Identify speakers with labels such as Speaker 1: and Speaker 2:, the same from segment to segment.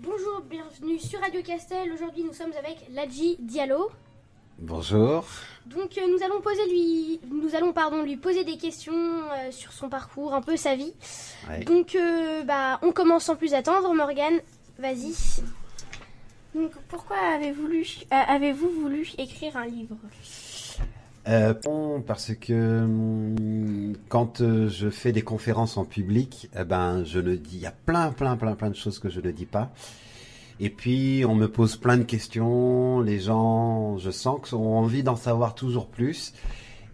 Speaker 1: Bonjour, bienvenue sur Radio Castel. Aujourd'hui, nous sommes avec Ladji Diallo.
Speaker 2: Bonjour.
Speaker 1: Donc, euh, nous allons poser lui, nous allons pardon lui poser des questions euh, sur son parcours, un peu sa vie.
Speaker 2: Ouais.
Speaker 1: Donc, euh, bah, on commence sans plus attendre. Morgane, vas-y. Donc, pourquoi avez-vous voulu, avez-vous voulu écrire un livre?
Speaker 2: Bon, parce que hum, quand euh, je fais des conférences en public, eh ben, je ne dis, il y a plein, plein, plein, plein de choses que je ne dis pas. Et puis, on me pose plein de questions. Les gens, je sens qu'ils ont envie d'en savoir toujours plus.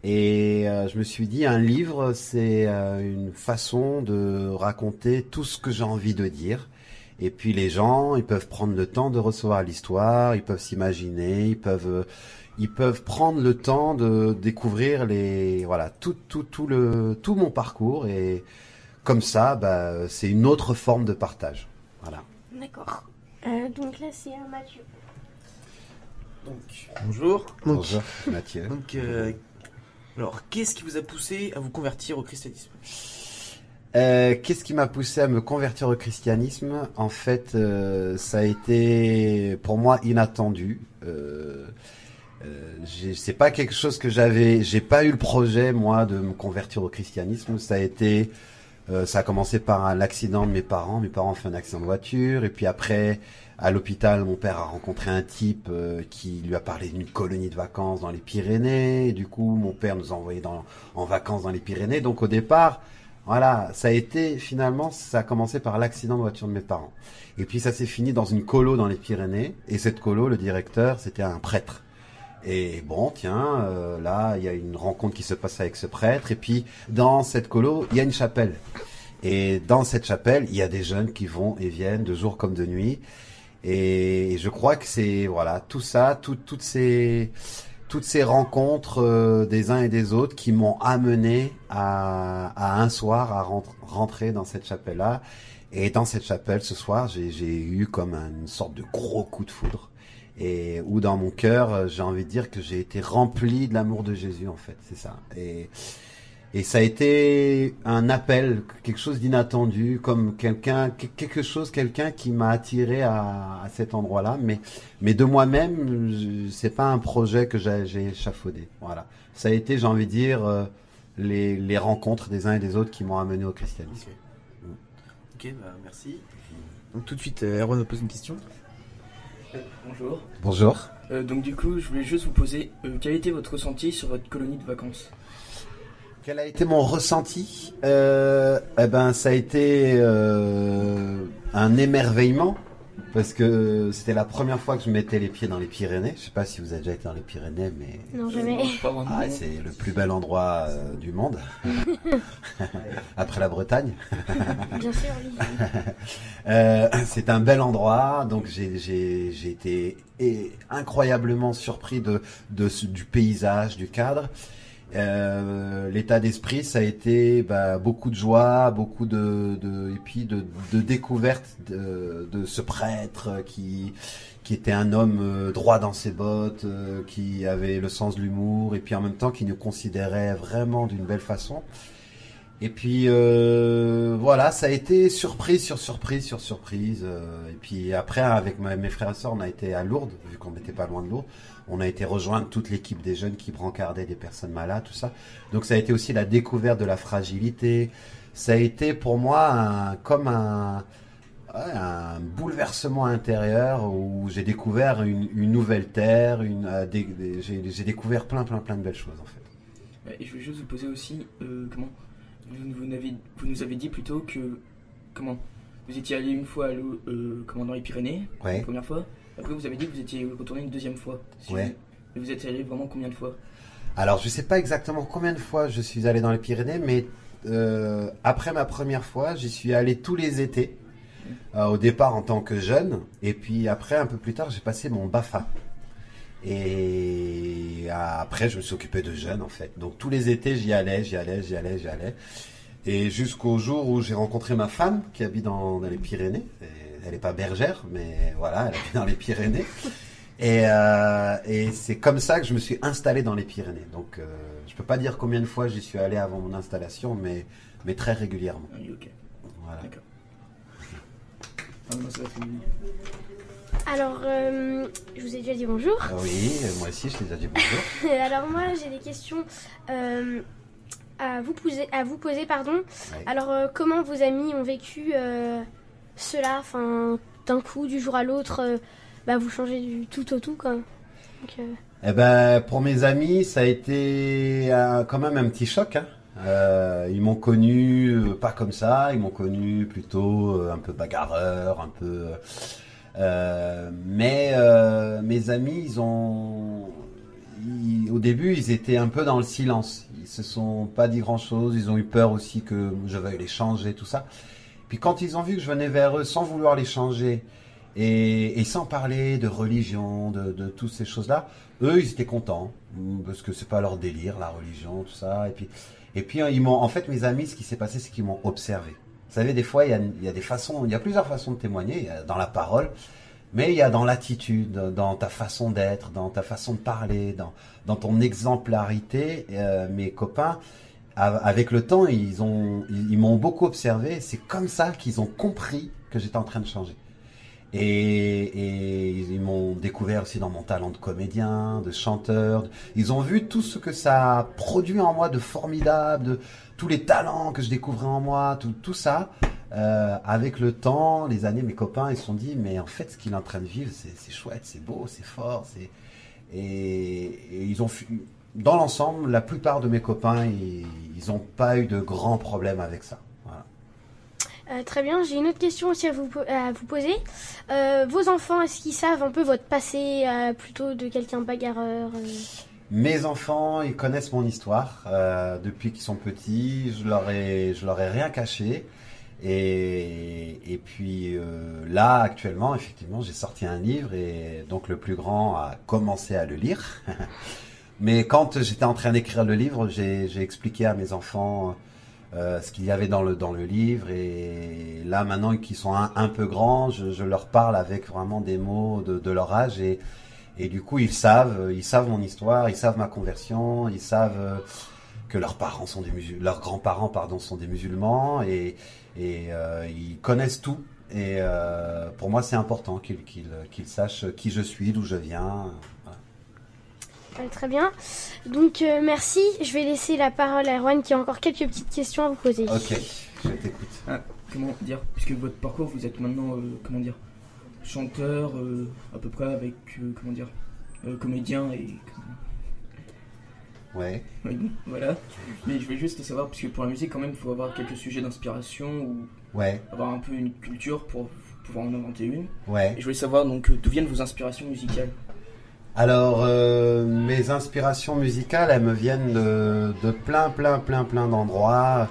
Speaker 2: Et euh, je me suis dit, un livre, c'est euh, une façon de raconter tout ce que j'ai envie de dire. Et puis les gens, ils peuvent prendre le temps de recevoir l'histoire, ils peuvent s'imaginer, ils peuvent, euh, ils peuvent prendre le temps de découvrir les, voilà, tout, tout, tout le, tout mon parcours. Et comme ça, bah, c'est une autre forme de partage. Voilà.
Speaker 1: D'accord. Euh, donc là, c'est Mathieu.
Speaker 3: Donc, bonjour. Donc,
Speaker 2: Bonjour, Mathieu.
Speaker 3: donc, euh, alors, qu'est-ce qui vous a poussé à vous convertir au christianisme?
Speaker 2: Euh, Qu'est-ce qui m'a poussé à me convertir au christianisme? En fait, euh, ça a été pour moi inattendu. Euh, euh, c'est pas quelque chose que j'avais. J'ai pas eu le projet moi de me convertir au christianisme. Ça a été. euh, ça a commencé par un accident de mes parents. Mes parents ont fait un accident de voiture et puis après, à l'hôpital, mon père a rencontré un type euh, qui lui a parlé d'une colonie de vacances dans les Pyrénées. Et du coup, mon père nous a envoyés dans, en vacances dans les Pyrénées. Donc au départ, voilà, ça a été finalement, ça a commencé par l'accident de voiture de mes parents. Et puis ça s'est fini dans une colo dans les Pyrénées. Et cette colo, le directeur, c'était un prêtre. Et bon, tiens, euh, là, il y a une rencontre qui se passe avec ce prêtre. Et puis dans cette colo, il y a une chapelle. Et dans cette chapelle, il y a des jeunes qui vont et viennent de jour comme de nuit. Et je crois que c'est voilà tout ça, tout- toutes ces toutes ces rencontres euh, des uns et des autres qui m'ont amené à, à un soir à rentre- rentrer dans cette chapelle-là. Et dans cette chapelle, ce soir, j'ai eu comme un- une sorte de gros coup de foudre. Et où dans mon cœur, euh, j'ai envie de dire que j'ai été rempli de l'amour de Jésus, en fait. C'est ça. Et, et ça a été un appel, quelque chose d'inattendu, comme quelqu'un, que- quelque chose, quelqu'un qui m'a attiré à, à cet endroit-là. Mais, mais de moi-même, c'est pas un projet que j'ai échafaudé. Voilà. Ça a été, j'ai envie de dire, euh, les, les rencontres des uns et des autres qui m'ont amené au christianisme.
Speaker 3: Ok, bah, merci. Donc, tout de suite, euh, Erwan me pose une question.
Speaker 4: Euh, bonjour.
Speaker 2: Bonjour.
Speaker 4: Euh, donc du coup, je voulais juste vous poser euh, quel était votre ressenti sur votre colonie de vacances?
Speaker 2: Quel a été mon ressenti euh, Eh ben, ça a été euh, un émerveillement parce que c'était la première fois que je mettais les pieds dans les Pyrénées. Je sais pas si vous avez déjà été dans les Pyrénées, mais
Speaker 1: Non, jamais.
Speaker 4: Euh,
Speaker 2: ah, c'est le plus bel endroit euh, du monde après la Bretagne.
Speaker 1: Bien sûr, oui.
Speaker 2: Euh, c'est un bel endroit, donc j'ai été incroyablement surpris de, du paysage, du cadre. Euh, L'état d'esprit, ça a été bah, beaucoup de joie, beaucoup de, de et puis de, de découverte de, de ce prêtre qui qui était un homme euh, droit dans ses bottes, euh, qui avait le sens de l'humour et puis en même temps qui nous considérait vraiment d'une belle façon. Et puis euh, voilà, ça a été surprise sur surprise sur surprise. euh, et puis après, avec mes frères et sœurs, on a été à Lourdes, vu qu'on n'était pas loin de Lourdes. On a été rejoindre toute l'équipe des jeunes qui brancardaient des personnes malades, tout ça. Donc ça a été aussi la découverte de la fragilité. Ça a été pour moi comme un, bouleversement intérieur où j'ai découvert une, nouvelle terre, euh, j'ai découvert plein plein plein de belles choses en fait.
Speaker 4: Et je voulais juste vous poser aussi comment vous, vous, n'avez- vous nous avez dit plutôt que comment vous étiez allé une fois à l'eau, euh, comment dans les Pyrénées
Speaker 2: Ouais.
Speaker 4: la première fois. Après vous avez dit que vous étiez retourné une deuxième fois. Si
Speaker 2: Ouais.
Speaker 4: vous, vous êtes allé vraiment combien de fois?
Speaker 2: Alors, je sais pas exactement combien de fois je suis allé dans les Pyrénées, mais euh, après ma première fois, j'y suis allé tous les étés. Euh, au départ en tant que jeune, et puis après, un peu plus tard, j'ai passé mon BAFA. Et après, je me suis occupé de jeunes, en fait. Donc tous les étés, j'y allais, j'y allais, j'y allais, j'y allais. Et jusqu'au jour où j'ai rencontré ma femme, qui habite dans, dans les Pyrénées. Et elle n'est pas bergère, mais voilà, elle habite dans les Pyrénées. Et, euh, et c'est comme ça que je me suis installé dans les Pyrénées. Donc, euh, je peux pas dire combien de fois j'y suis allé avant mon installation, mais, mais très régulièrement.
Speaker 4: Ah oui, ok.
Speaker 2: Voilà.
Speaker 4: D'accord.
Speaker 1: Alors, euh, je vous ai déjà dit bonjour.
Speaker 2: Ah oui, euh, moi aussi, je t'ai déjà dit bonjour.
Speaker 1: Alors moi, j'ai des questions euh, à vous poser. À vous poser pardon.
Speaker 2: Ouais.
Speaker 1: Alors, euh, comment vos amis ont vécu cela? Enfin, d'un coup, du jour à l'autre, bah, vous changez du tout au tout, quoi. Donc,
Speaker 2: Eh ben, pour mes amis, ça a été un- quand même un petit choc. Hein. Euh, ils m'ont connu euh, pas comme ça, ils m'ont connu plutôt euh, un peu bagarreur, un peu. Euh, mais euh, mes amis, ils ont, ils- au début, ils étaient un peu dans le silence. Ils se sont pas dit grand chose. Ils ont eu peur aussi que je veuille les changer, tout ça. Puis quand ils ont vu que je venais vers eux sans vouloir les changer et, et sans parler de religion, de, de toutes ces choses-là, eux, ils étaient contents parce que c'est pas leur délire, la religion, tout ça. Et puis, et puis ils m'ont, en fait, mes amis, ce qui s'est passé, c'est qu'ils m'ont observé. Vous savez, des fois, il y a, des façons, il y a plusieurs façons de témoigner il y a dans la parole, mais il y a dans l'attitude, dans ta façon d'être, dans ta façon de parler, dans, ton exemplarité. Euh, mes copains, avec le temps, ils ont, ils m'ont beaucoup observé. C'est comme ça qu'ils ont compris que j'étais en train de changer. Et, et ils m'ont découvert aussi dans mon talent de comédien, de chanteur. Ils ont vu tout ce que ça a produit en moi de formidable, de tous les talents que je découvrais en moi, tout, tout ça. Euh, avec le temps, les années, mes copains, ils se sont dit, mais en fait, ce qu'il est en train de vivre, c'est chouette, c'est beau, c'est fort, c'est et, et ils ont, dans l'ensemble, la plupart de mes copains, ils, ils ont pas eu de grands problèmes avec ça.
Speaker 1: Euh, très bien, j'ai une autre question aussi à vous, poser. Euh, vos enfants, est-ce qu'ils savent un peu votre passé euh, plutôt de quelqu'un bagarreur
Speaker 2: Mes enfants, ils connaissent mon histoire depuis qu'ils sont petits. Je leur ai, je leur ai rien caché. Et, puis là, actuellement, effectivement, j'ai sorti un livre et donc le plus grand a commencé à le lire. Mais quand j'étais en train d'écrire le livre, j'ai expliqué à mes enfants euh, ce qu'il y avait dans le dans le livre. Et là, maintenant qu'ils sont un, peu grands, je, leur parle avec vraiment des mots de, leur âge et et du coup, ils savent, ils savent mon histoire, ils savent ma conversion, ils savent euh, que leurs parents sont des musul- leurs grands-parents pardon sont des musulmans et et euh, ils connaissent tout. Et pour moi, c'est important qu'ils qu'ils qu'ils sachent qui je suis, d'où je viens.
Speaker 1: Euh, Très bien. Donc, euh, merci. Je vais laisser la parole à Erwan qui a encore quelques petites questions à vous poser.
Speaker 2: Ok, je t'écoute.
Speaker 4: Ah, comment dire Puisque votre parcours, vous êtes maintenant, euh, comment dire, chanteur, euh, à peu près avec, euh, comment dire, euh, comédien et.
Speaker 2: Ouais.
Speaker 4: Oui, bon, voilà. Mais je voulais juste savoir, puisque pour la musique, quand même, il faut avoir quelques sujets d'inspiration ou
Speaker 2: Ouais,
Speaker 4: avoir un peu une culture pour pouvoir en inventer une.
Speaker 2: ouais.
Speaker 4: Et je voulais savoir donc d'où viennent vos inspirations musicales?
Speaker 2: Alors, euh, mes inspirations musicales, elles me viennent de, de plein, plein, plein, plein d'endroits.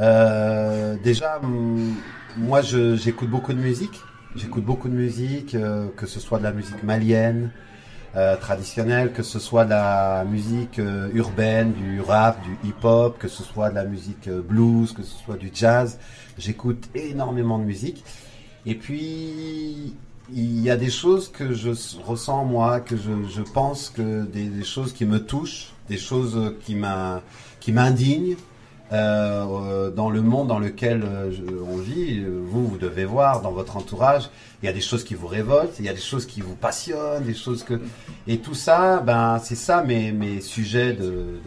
Speaker 2: Euh, déjà, moi, j'écoute beaucoup de musique. J'écoute beaucoup de musique, euh, que ce soit de la musique malienne, euh, traditionnelle, que ce soit de la musique urbaine, du rap, du hip-hop, que ce soit de la musique blues, que ce soit du jazz. J'écoute énormément de musique. Et puis, il y a des choses que je ressens moi, que je, je pense que des, des choses qui me touchent, des choses qui m'in- qui m'indignent euh, dans le monde dans lequel euh, on vit. Vous, vous devez voir dans votre entourage, il y a des choses qui vous révoltent, il y a des choses qui vous passionnent, des choses que et tout ça, ben c'est ça mes mes sujets de- de-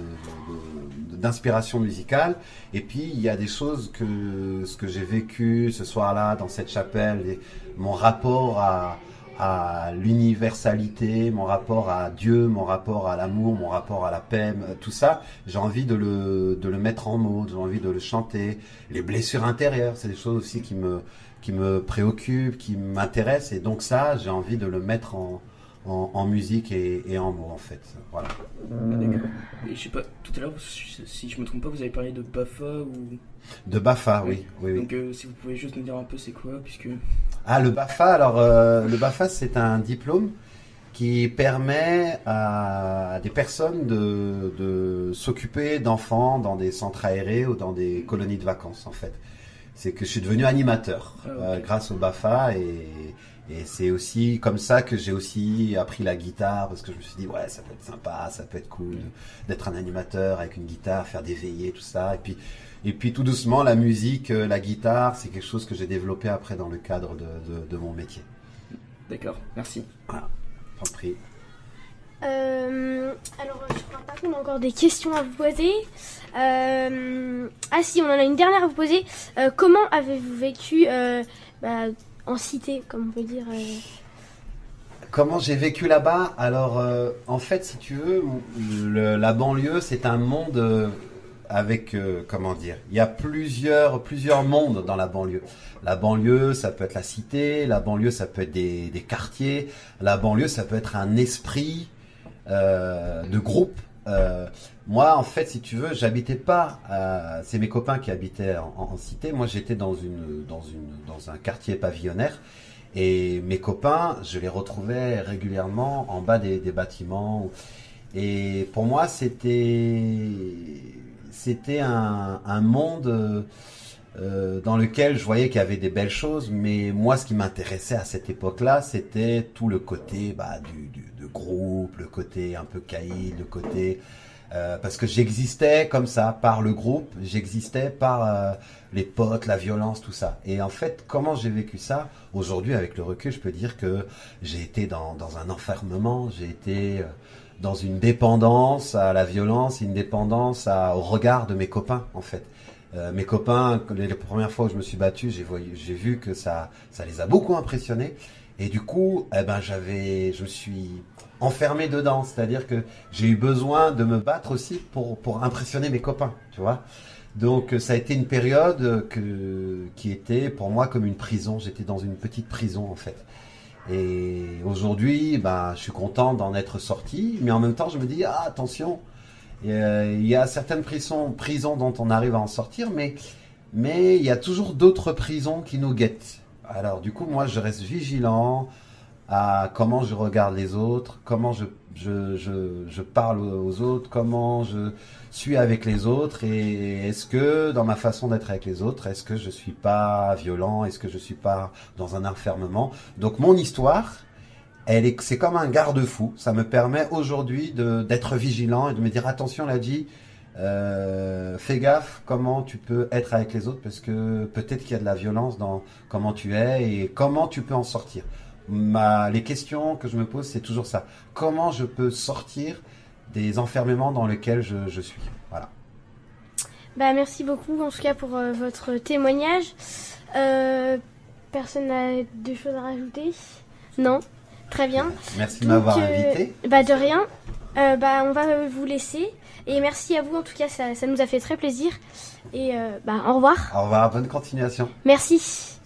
Speaker 2: de- d'inspiration musicale. Et puis il y a des choses que ce que j'ai vécu ce soir-là dans cette chapelle, et mon rapport à à l'universalité, mon rapport à Dieu, mon rapport à l'amour, mon rapport à la paix, tout ça, j'ai envie de le, de le mettre en mots, j'ai envie de le chanter. Les blessures intérieures, c'est des choses aussi qui me, qui me préoccupent, qui m'intéressent, et donc ça, j'ai envie de le mettre en, en, en musique et, et en mots, en fait. Voilà.
Speaker 4: Ah. Et je sais pas, tout à l'heure, si je me trompe pas, vous avez parlé de Bafa ou.
Speaker 2: De Bafa, oui, oui, oui.
Speaker 4: Donc euh, si vous pouvez juste nous dire un peu c'est quoi, puisque.
Speaker 2: Ah, le BAFA, alors euh, le BAFA, c'est un diplôme qui permet à, des personnes de, de s'occuper d'enfants dans des centres aérés ou dans des colonies de vacances, en fait. C'est que je suis devenu animateur
Speaker 4: Ah,
Speaker 2: euh, grâce au BAFA et, Et c'est aussi comme ça que j'ai aussi appris la guitare, parce que je me suis dit, ouais, ça peut être sympa, ça peut être cool d'être un animateur avec une guitare, faire des veillées, tout ça. Et puis, et puis tout doucement, la musique, euh, la guitare, c'est quelque chose que j'ai développé après dans le cadre de, de, de mon métier.
Speaker 4: D'accord, merci.
Speaker 2: Voilà, j'en prie.
Speaker 1: Euh, alors, je crois pas qu'on a encore des questions à vous poser. Euh, ah si, on en a une dernière à vous poser. Euh, comment avez-vous vécu euh, bah, en cité, comme on peut dire euh,
Speaker 2: Comment j'ai vécu là-bas? Alors, euh, en fait, si tu veux, la banlieue, c'est un monde euh, avec, comment dire, il y a plusieurs, mondes dans la banlieue. La banlieue, ça peut être la cité, la banlieue, ça peut être des, des quartiers, la banlieue, ça peut être un esprit de groupe. Euh, moi, en fait, si tu veux, j'habitais pas. C'est mes copains qui habitaient en, cité. Moi, j'étais dans une, dans une, dans un quartier pavillonnaire. Et mes copains, je les retrouvais régulièrement en bas des, bâtiments. Et pour moi, c'était, c'était un, un monde euh, dans lequel je voyais qu'il y avait des belles choses. Mais moi, ce qui m'intéressait à cette époque-là, c'était tout le côté bah, du, du, groupe, le côté un peu caïd, le côté euh, parce que j'existais comme ça par le groupe, j'existais par euh, les potes, la violence, tout ça. Et en fait, comment j'ai vécu ça? Aujourd'hui, avec le recul, je peux dire que j'ai été dans, dans un enfermement, j'ai été euh, dans une dépendance à la violence, une dépendance à, au regard de mes copains, en fait. Euh, mes copains, les, premières fois où je me suis battu, j'ai vu que ça, ça les a beaucoup impressionnés. Et du coup, eh ben, j'avais, je me suis enfermé dedans. C'est-à-dire que j'ai eu besoin de me battre aussi pour, pour impressionner mes copains, tu vois. Donc, euh, ça a été une période que, qui était pour moi comme une prison. J'étais dans une petite prison, en fait. Et aujourd'hui, ben, je suis content d'en être sorti, mais en même temps, je me dis, ah, attention, euh, il y a certaines prisons, prisons dont on arrive à en sortir, mais, mais il y a toujours d'autres prisons qui nous guettent. Alors, du coup, moi, je reste vigilant à comment je regarde les autres, comment je, je, parle aux autres, comment je suis avec les autres, et est-ce que dans ma façon d'être avec les autres, est-ce que je suis pas violent, est-ce que je suis pas dans un enfermement. Donc, mon histoire, c'est comme un garde-fou. Ça me permet aujourd'hui d'être vigilant et de me dire attention, l'a dit, euh, fais gaffe comment tu peux être avec les autres parce que peut-être qu'il y a de la violence dans comment tu es et comment tu peux en sortir. Les questions que je me pose, c'est toujours ça. Comment je peux sortir des enfermements dans lesquels je, je suis? Voilà.
Speaker 1: Bah, merci beaucoup en tout cas pour euh, votre témoignage. Euh, personne n'a de choses à rajouter? Non? Très bien.
Speaker 2: Merci de m'avoir
Speaker 1: euh,
Speaker 2: invité.
Speaker 1: Bah de rien. Euh, bah on va vous laisser. Et merci à vous en tout cas, ça, ça nous a fait très plaisir. Et euh, bah au revoir.
Speaker 2: Au revoir, bonne continuation.
Speaker 1: Merci.